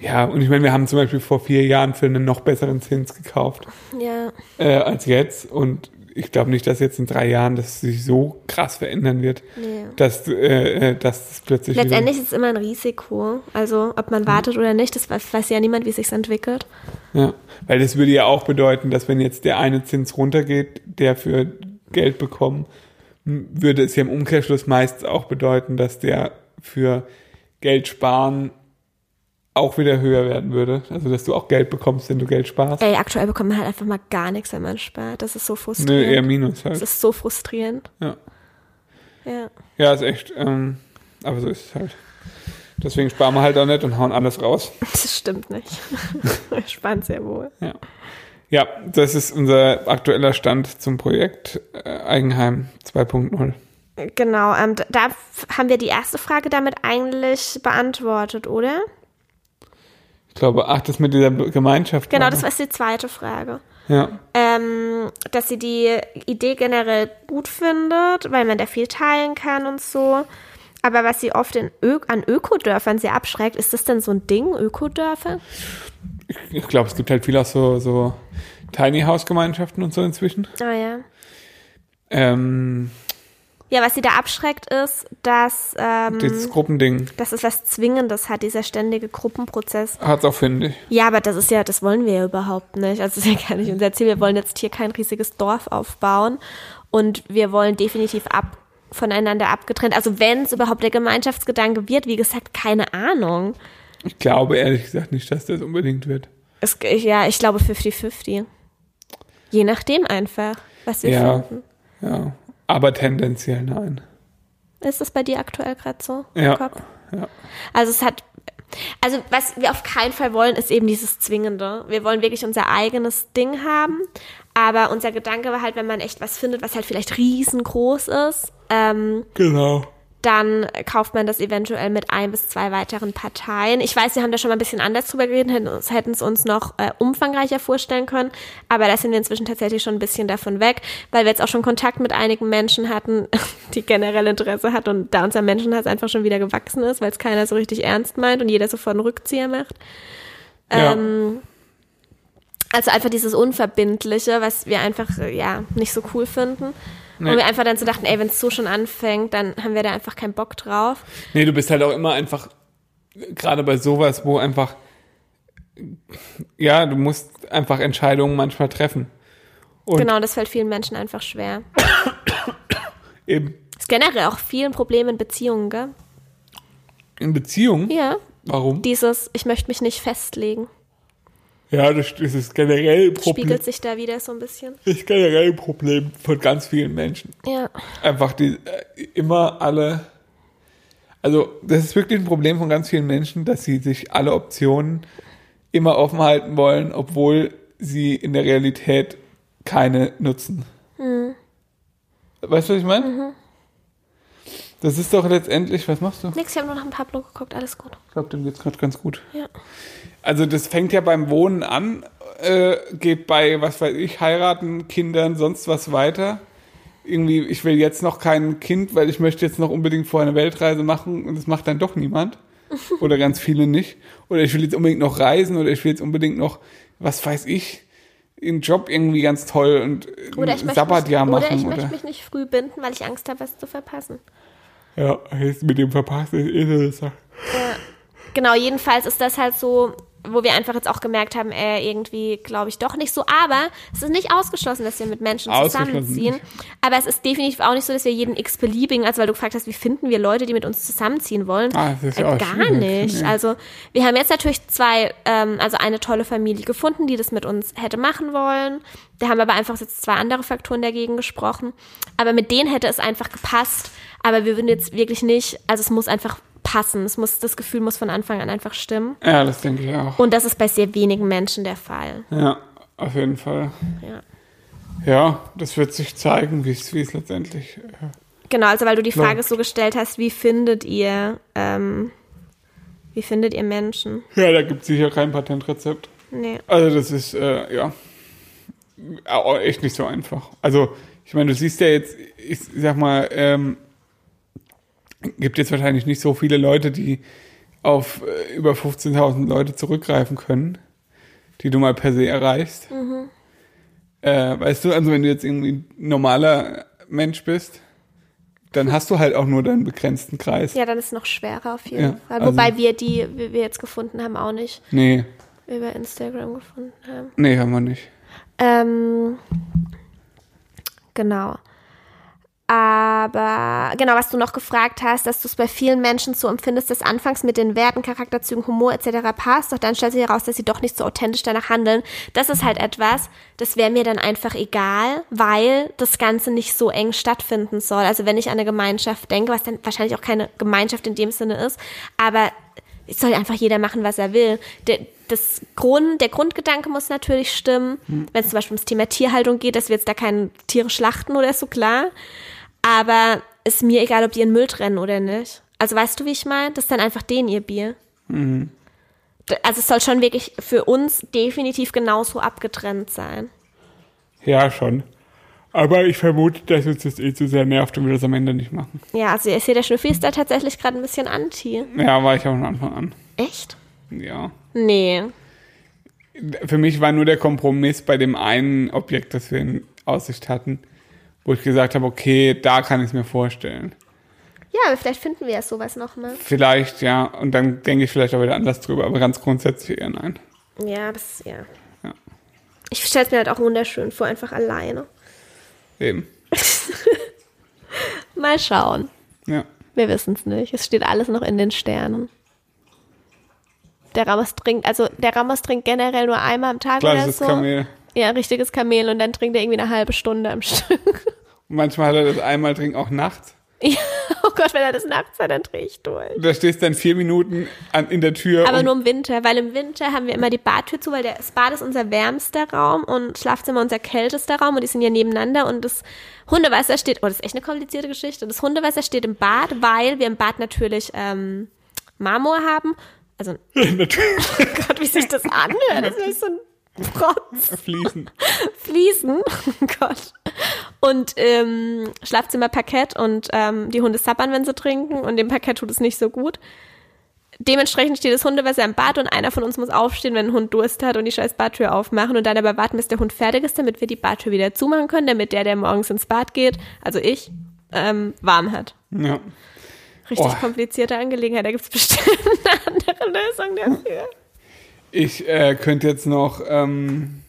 ja, und ich meine, wir haben zum Beispiel vor vier Jahren für einen noch besseren Zins gekauft. Ja, äh, als jetzt. Und ich glaube nicht, dass jetzt in drei Jahren das sich so krass verändern wird, nee. dass, äh, äh, dass das plötzlich Letztendlich ist es immer ein Risiko. Also ob man wartet oder nicht, das weiß, weiß ja niemand, wie es sich entwickelt. ja, weil das würde ja auch bedeuten, dass wenn jetzt der eine Zins runtergeht, der für Geld bekommen, würde es ja im Umkehrschluss meist auch bedeuten, dass der für Geld sparen auch wieder höher werden würde. Also dass du auch Geld bekommst, wenn du Geld sparst. Ey, aktuell bekommt man halt einfach mal gar nichts, wenn man spart. Das ist so Nö, frustrierend. eher Minus das halt. ist so frustrierend. Ja. Ja. ja, ist echt. Ähm, aber so ist es halt. Deswegen sparen wir halt auch nicht und hauen alles raus. Das stimmt nicht. Spannend sehr wohl. Ja. Ja, das ist unser aktueller Stand zum Projekt äh, Eigenheim 2.0. Genau, ähm, da- haben wir die erste Frage damit eigentlich beantwortet, oder? Ich glaube, ach, das mit dieser Gemeinschaft. Genau, war das war die zweite Frage. Ja. Ähm, dass sie die Idee generell gut findet, weil man da viel teilen kann und so. Aber was sie oft in Ö an Ökodörfern sehr abschreckt, ist das denn so ein Ding, Ökodörfer? Ich glaube, es gibt halt viel auch so, so Tiny House Gemeinschaften und so inzwischen. Ah ja. Ähm, Ja, was sie da abschreckt, ist, dass, ähm, dieses Gruppending dass es was Zwingendes hat, dieser ständige Gruppenprozess. hat's auch, finde ich. Ja, aber das ist ja, das wollen wir ja überhaupt nicht. Also das ist ja gar nicht unser Ziel. Wir wollen jetzt hier kein riesiges Dorf aufbauen und wir wollen definitiv ab voneinander abgetrennt. Also wenn es überhaupt der Gemeinschaftsgedanke wird, wie gesagt, keine Ahnung. Ich glaube ehrlich gesagt nicht, dass das unbedingt wird. Es, ja, ich glaube 50-50. Je nachdem einfach, was wir Ja. finden. Ja. Aber tendenziell nein. Ist das bei dir aktuell gerade so? Ja. Ja. Also es hat, also was wir auf keinen Fall wollen, ist eben dieses Zwingende. Wir wollen wirklich unser eigenes Ding haben. Aber unser Gedanke war halt, wenn man echt was findet, was halt vielleicht riesengroß ist, ähm, Genau. Dann kauft man das eventuell mit ein bis zwei weiteren Parteien. Ich weiß, wir haben da schon mal ein bisschen anders drüber geredet, hätten es uns noch äh, umfangreicher vorstellen können, aber da sind wir inzwischen tatsächlich schon ein bisschen davon weg, weil wir jetzt auch schon Kontakt mit einigen Menschen hatten, die generell Interesse hatten und da unser Menschenhass einfach schon wieder gewachsen ist, weil es keiner so richtig ernst meint und jeder sofort einen Rückzieher macht. Ja. Ähm, also einfach dieses Unverbindliche, was wir einfach äh, ja nicht so cool finden. Nee. Und wir einfach dann so dachten, ey, wenn es so schon anfängt, dann haben wir da einfach keinen Bock drauf. Nee, du bist halt auch immer einfach, gerade bei sowas, wo einfach, ja, du musst einfach Entscheidungen manchmal treffen. Und genau, das fällt vielen Menschen einfach schwer. eben Ist generell auch vielen Problem in Beziehungen, gell? in Beziehungen. Ja. Warum? Dieses, ich möchte mich nicht festlegen, Ja, das, das ist generell ein Problem. spiegelt sich da wieder so ein bisschen. Das ist generell ein Problem von ganz vielen Menschen. Ja. Einfach die äh, immer alle. Also, das ist wirklich ein Problem von ganz vielen Menschen, dass sie sich alle Optionen immer offen halten wollen, obwohl sie in der Realität keine nutzen. Weißt du, was ich meine? Das ist doch letztendlich, was machst du? Nix, ich habe nur nach dem Pablo geguckt, alles gut. Ich glaube, dem geht's gerade ganz gut. Ja. Also das fängt ja beim Wohnen an, äh, geht bei, was weiß ich, heiraten, Kindern, sonst was weiter. Irgendwie, ich will jetzt noch kein Kind, weil ich möchte jetzt noch unbedingt vorher eine Weltreise machen und das macht dann doch niemand. Oder ganz viele nicht. Oder ich will jetzt unbedingt noch reisen oder ich will jetzt unbedingt noch, was weiß ich, einen Job irgendwie ganz toll und Oder ein Sabbatjahr mich, oder machen. ich Oder möchte mich nicht früh binden, weil ich Angst habe, was zu verpassen. Ja, jetzt mit dem verpasst ist eh Sache. Genau, jedenfalls ist das halt so, wo wir einfach jetzt auch gemerkt haben, äh, irgendwie glaube ich doch nicht so. Aber es ist nicht ausgeschlossen, dass wir mit Menschen zusammenziehen. Aber es ist definitiv auch nicht so, dass wir jeden x-beliebigen, also weil du gefragt hast, wie finden wir Leute, die mit uns zusammenziehen wollen? Ah, das ist ja äh, auch gar nicht. Also wir haben jetzt natürlich zwei, ähm, also eine tolle Familie gefunden, die das mit uns hätte machen wollen. Da haben aber einfach jetzt zwei andere Faktoren dagegen gesprochen. Aber mit denen hätte es einfach gepasst. Aber wir würden jetzt wirklich nicht, also es muss einfach passen. Es muss, das Gefühl muss von Anfang an einfach stimmen. Ja, das denke ich auch. Und das ist bei sehr wenigen Menschen der Fall. Ja, auf jeden Fall. Ja. Ja, das wird sich zeigen, wie es letztendlich. Äh, Genau, also weil du die. Frage so gestellt hast, wie findet ihr, ähm, wie findet ihr Menschen? ja, da gibt es sicher kein Patentrezept. Nee. Also das ist, äh, ja, echt nicht so einfach. Also, ich meine, du siehst ja jetzt, ich sag mal, ähm, gibt jetzt wahrscheinlich nicht so viele Leute, die auf äh, über 15.000 Leute zurückgreifen können, die du mal per se erreichst. Äh, weißt du, also wenn du jetzt irgendwie ein normaler Mensch bist, dann hast du halt auch nur deinen begrenzten Kreis. Ja, dann ist es noch schwerer auf jeden Ja, Fall. also- Wobei wir die, die wir jetzt gefunden haben, auch nicht Nee, über Instagram gefunden haben. nee, haben wir nicht. Ähm, genau. Aber genau, was du noch gefragt hast, dass du es bei vielen Menschen so empfindest, dass anfangs mit den Werten, Charakterzügen, Humor etc. passt, doch dann stellt sich heraus, dass sie doch nicht so authentisch danach handeln. Das ist halt etwas, das wäre mir dann einfach egal, weil das Ganze nicht so eng stattfinden soll. Also wenn ich an eine Gemeinschaft denke, was dann wahrscheinlich auch keine Gemeinschaft in dem Sinne ist, aber es soll einfach jeder machen, was er will. Der, das Grund, der Grundgedanke muss natürlich stimmen. Wenn es zum Beispiel ums Thema Tierhaltung geht, dass wir jetzt da keine Tiere schlachten oder so, klar. Aber ist mir egal, ob die in Müll trennen oder nicht. Also weißt du, wie ich meine? Das ist dann einfach denen ihr Bier. Mhm. Also es soll schon wirklich für uns definitiv genauso abgetrennt sein. Ja, schon. Aber ich vermute, dass uns das eh zu sehr nervt und wir das am Ende nicht machen. Ja, also ich sehe, der Schnüffi ist da tatsächlich gerade ein bisschen anti. Ja, war ich auch von Anfang an. Echt? Ja. Nee. Für mich war nur der Kompromiss bei dem einen Objekt, das wir in Aussicht hatten, wo ich gesagt habe, okay, da kann ich es mir vorstellen. Ja, aber vielleicht finden wir ja sowas nochmal. Vielleicht, ja, und dann denke ich vielleicht auch wieder anders drüber, aber ganz grundsätzlich eher nein. Ja, das, ja. Ja. Ich stelle es mir halt auch wunderschön vor, einfach alleine. Eben. Mal schauen. Ja. Wir wissen es nicht. Es steht alles noch in den Sternen. Der Ramos trinkt, also der Ramos trinkt generell nur einmal am Tag oder Klassisches so. Kamel. Ja, richtiges Kamel und dann trinkt er irgendwie eine halbe Stunde am Stück. Und manchmal hat er das einmal trinken auch nachts. ja, oh Gott, wenn er das nachts hat, dann drehe ich durch. Da stehst dann vier Minuten an, in der Tür. Aber nur im Winter, weil im Winter haben wir immer die Badtür zu, weil der, das Bad ist unser wärmster Raum und Schlafzimmer unser kältester Raum und die sind ja nebeneinander und das Hundewasser steht, oh, das ist echt eine komplizierte Geschichte. Das Hundewasser steht im Bad, weil wir im Bad natürlich ähm, Marmor haben. Also, natürlich oh Gott, wie sich das anhört. Das ist so ein Protz. fließen. Fliesen. Oh Gott. Und ähm, Schlafzimmer Parkett und ähm, die Hunde sappern, wenn sie trinken und dem Parkett tut es nicht so gut. Dementsprechend steht das Hundewasser im Bad und einer von uns muss aufstehen, wenn ein Hund Durst hat und die scheiß Badtür aufmachen und dann aber warten, bis der Hund fertig ist, damit wir die Badtür wieder zumachen können, damit der, der morgens ins Bad geht, also ich, ähm, warm hat. Ja. Richtig Oh. komplizierte Angelegenheit, da gibt es bestimmt eine andere Lösung dafür. Ich äh, könnte jetzt noch ähm,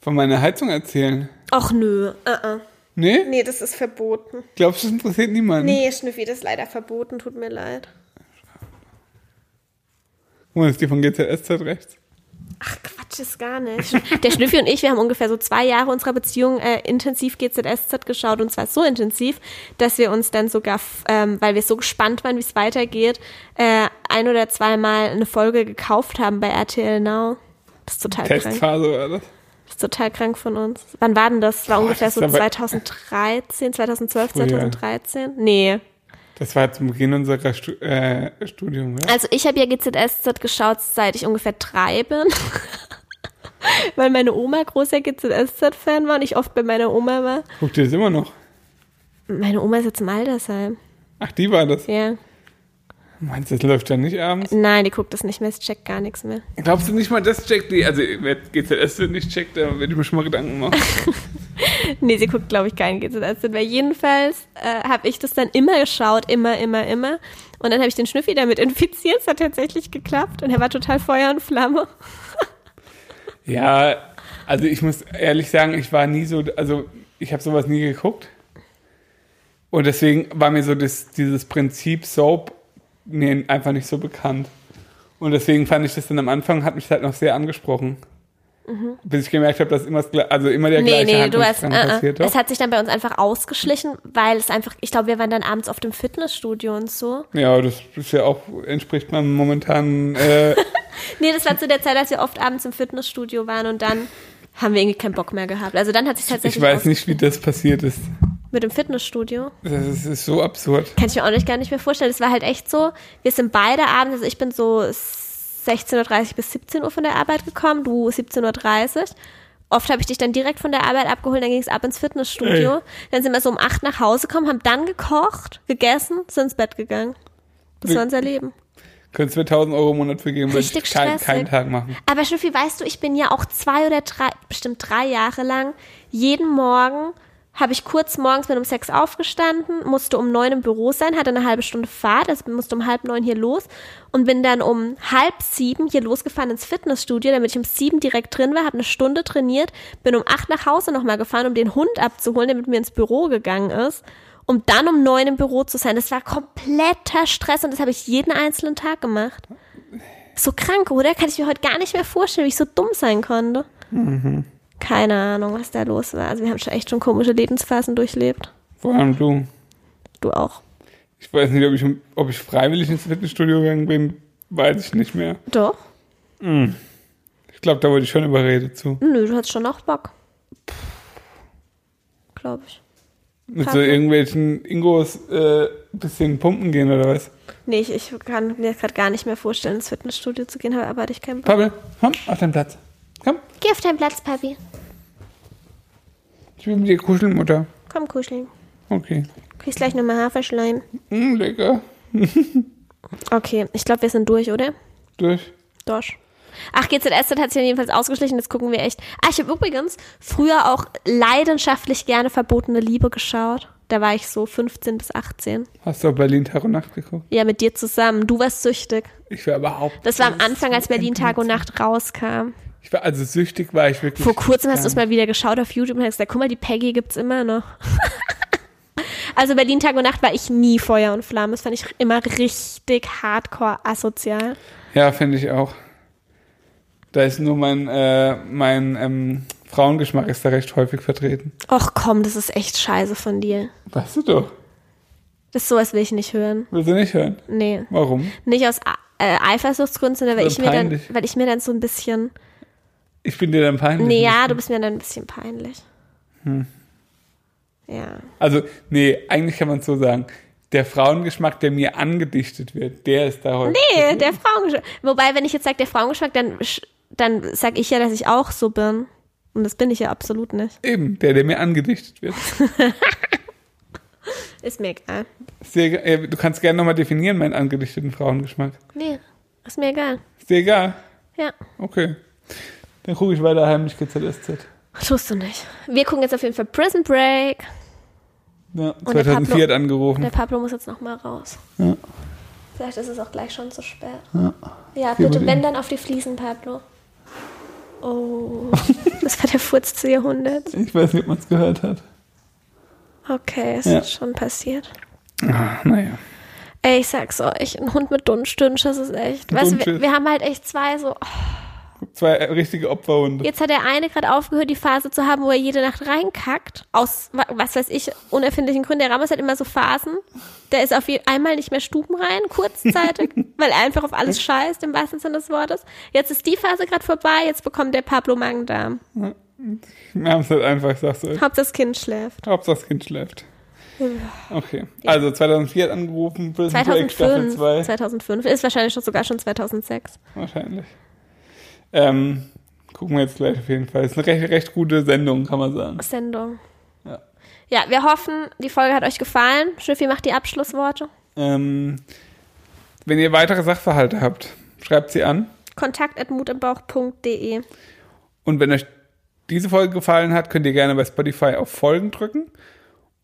von meiner Heizung erzählen. Och nö, uh -uh. Nee? nee, das ist verboten. Glaubst du, das interessiert niemanden? Nee, Schnüffi, das ist leider verboten, tut mir leid. Wo ist die von GZSZ rechts? Ach Quatsch, ist gar nicht. Der Schnüffi und ich, wir haben ungefähr so zwei Jahre unserer Beziehung äh, intensiv GZSZ geschaut und zwar so intensiv, dass wir uns dann sogar, ähm, weil wir so gespannt waren, wie es weitergeht, äh, ein oder zweimal eine Folge gekauft haben bei RTL Now. Das ist total krank. Testphase war das? Das ist total krank von uns. Wann war denn das? War ungefähr das so ist aber- 2013, 2012, Früher. 2013? Nee. Das war zum Beginn unserer Stu äh, Studium, oder? Also ich habe ja GZSZ geschaut, seit ich ungefähr drei bin. Weil meine Oma großer GZSZ-Fan war und ich oft bei meiner Oma war. Guckt ihr das immer noch? Meine Oma ist jetzt im Altersheim. Ach, die war das. Ja. Meinst du, das läuft ja nicht abends? Nein, die guckt das nicht mehr, sie checkt gar nichts mehr. Glaubst du nicht mal, das checkt die? Also, wer GZSZ nicht checkt, da werde ich mir schon mal Gedanken machen. Nee, sie guckt, glaube ich, keinen GZSZ. Weil jedenfalls äh, habe ich das dann immer geschaut, immer, immer, immer. Und dann habe ich den Schnüffi damit infiziert, es hat tatsächlich geklappt. Und er war total Feuer und Flamme. Ja, also ich muss ehrlich sagen, ich war nie so, also ich habe sowas nie geguckt. Und deswegen war mir so das, dieses Prinzip Soap mir einfach nicht so bekannt. Und deswegen fand ich das dann am Anfang, hat mich halt noch sehr angesprochen. Bis ich gemerkt habe, dass immer, also immer der Mhm. Nee, gleiche nee, du hast, äh, äh. passiert. es hat sich dann bei uns einfach ausgeschlichen, weil es einfach, ich glaube, wir waren dann abends auf dem Fitnessstudio und so. Ja, das ist ja auch, entspricht meinem momentanen, äh, Nee, das war zu der Zeit, als wir oft abends im Fitnessstudio waren und dann haben wir irgendwie keinen Bock mehr gehabt. Also dann hat sich tatsächlich ich weiß nicht, wie das passiert ist. mit dem Fitnessstudio. Das ist, ist so absurd. Kann ich mir auch nicht gar nicht mehr vorstellen. Es war halt echt so, wir sind beide abends, also ich bin so 16.30 Uhr bis 17 Uhr von der Arbeit gekommen, du 17.30 Uhr. Oft habe ich dich dann direkt von der Arbeit abgeholt, dann ging es ab ins Fitnessstudio. Ey. Dann sind wir so um 8 nach Hause gekommen, haben dann gekocht, gegessen, sind ins Bett gegangen. Das war unser Leben. Könntest du mir 1000 Euro im Monat für geben, würde ich kein, keinen Tag machen. Aber Schnüffi, weißt du, ich bin ja auch zwei oder drei, bestimmt drei Jahre lang, jeden Morgen habe ich kurz morgens bin um sechs aufgestanden, musste um neun im Büro sein, hatte eine halbe Stunde Fahrt, also musste um halb neun hier los und bin dann um halb sieben hier losgefahren ins Fitnessstudio, damit ich um sieben direkt drin war, habe eine Stunde trainiert, bin um acht nach Hause nochmal gefahren, um den Hund abzuholen, der mit mir ins Büro gegangen ist, um dann um neun im Büro zu sein. Das war kompletter Stress und das habe ich jeden einzelnen Tag gemacht. So krank, oder? Kann ich mir heute gar nicht mehr vorstellen, wie ich so dumm sein konnte. Keine Ahnung, was da los war. Also wir haben schon echt schon komische Lebensphasen durchlebt. Vor allem du. Du auch. Ich weiß nicht, ob ich, ob ich freiwillig ins Fitnessstudio gegangen bin, weiß ich nicht mehr. Doch? Ich glaube, da wurde ich schon überredet zu. Nö, du hast schon auch Bock. Glaube ich. Mit so irgendwelchen Ingos äh, bisschen pumpen gehen oder was? Nee, ich, ich kann mir gerade gar nicht mehr vorstellen, ins Fitnessstudio zu gehen, aber aber ich keinen Bock. Pavel, komm, auf deinen Platz. Komm, Geh auf deinen Platz, Papi. ich will mit dir kuscheln, Mutter. Komm, kuscheln. Okay. Kriegst gleich nochmal Haferschleim. Mm, lecker. Okay, ich glaube, wir sind durch, oder? Durch. Dosch. Ach, GZSZ hat sich jedenfalls ausgeschlichen, das gucken wir echt. Ah, ich habe übrigens früher auch leidenschaftlich gerne verbotene Liebe geschaut. Da war ich so 15 bis 18. Hast du auch Berlin Tag und Nacht geguckt? Ja, mit dir zusammen. Du warst süchtig. Ich war überhaupt. Das war am Anfang, als Berlin Tag und Nacht rauskam. Ich war, also süchtig war ich wirklich. Vor kurzem hast du es mal wieder geschaut auf YouTube und hast gesagt, guck mal, die Peggy gibt's immer noch. also Berlin Tag und Nacht war ich nie Feuer und Flamme. Das fand ich immer richtig hardcore asozial. Ja, finde ich auch. Da ist nur mein, äh, mein ähm, Frauengeschmack ist da recht häufig vertreten. Och komm, das ist echt scheiße von dir. Weißt du doch. Das ist sowas will ich nicht hören. Willst du nicht hören? Nee. Warum? Nicht aus äh, Eifersuchtsgründen, sondern weil ich, mir dann, weil ich mir dann so ein bisschen. Ich bin dir dann peinlich. Nee, ja, du bist mir dann ein bisschen peinlich. Ja. Also, nee, eigentlich kann man es so sagen. Der Frauengeschmack, der mir angedichtet wird, der ist da häufig. Nee, der Frauengeschmack. Wobei, wenn ich jetzt sage, der Frauengeschmack, dann, dann sag ich ja, dass ich auch so bin. Und das bin ich ja absolut nicht. Eben, der, der mir angedichtet wird. Ist mir egal. Sehr, äh, du kannst gerne nochmal definieren, meinen angedichteten Frauengeschmack. Nee, ist mir egal. Ist dir egal? Ja, Okay. Dann gucke ich weiter heimlich GZSZ. tust du nicht. Wir gucken jetzt auf jeden Fall Prison Break. Ja, Und der 2004 hat Der angerufen. Pablo muss jetzt noch mal raus. Ja. Vielleicht ist es auch gleich schon zu spät. Ja. Ja, bitte, wenn dann auf die Fliesen, Pablo. Oh, das war der Furz zu Jahrhundert. Ich weiß nicht, ob man es gehört hat. Okay, es Ja. ist schon passiert. Ah, naja. Ey, ich sag's euch, ein Hund mit Dunstünsch, das ist echt. Weißt du, wir, wir haben halt echt zwei so. oh, Zwei richtige Opferhunde. Jetzt hat der eine gerade aufgehört, die Phase zu haben, wo er jede Nacht reinkackt. Aus, wa- was weiß ich, unerfindlichen Gründen. Der Ramos hat immer so Phasen. Der ist auf je einmal nicht mehr stubenrein, kurzzeitig, weil er einfach auf alles scheißt, im wahrsten Sinne des Wortes. Jetzt ist die Phase gerade vorbei, jetzt bekommt der Pablo Magen-Darm. Wir haben es halt einfach, sagst du. Hauptsache das Kind schläft. Hauptsache das Kind schläft. Okay. Also 2004 hat angerufen, Prison Break Staffel 2005, 2. 2005, ist wahrscheinlich schon sogar schon 2006. Wahrscheinlich. Ähm, gucken wir jetzt gleich auf jeden Fall. Ist eine recht, recht gute Sendung, kann man sagen. Sendung. Ja. Ja, wir hoffen, die Folge hat euch gefallen. Schnüffi macht die Abschlussworte. Ähm, wenn ihr weitere Sachverhalte habt, schreibt sie an. kontakt.mutimbauch.de Und wenn euch diese Folge gefallen hat, könnt ihr gerne bei Spotify auf Folgen drücken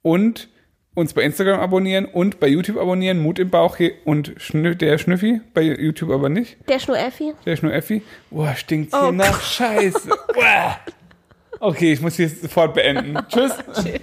und uns bei Instagram abonnieren und bei YouTube abonnieren. Mut im Bauch hier und Schnü der Schnüffi, bei YouTube aber nicht. Der Schnureffi. Der ist nur Effi. Boah, stinkt hier Oh nach Scheiße. Okay, ich muss hier sofort beenden. Tschüss. Tschüss.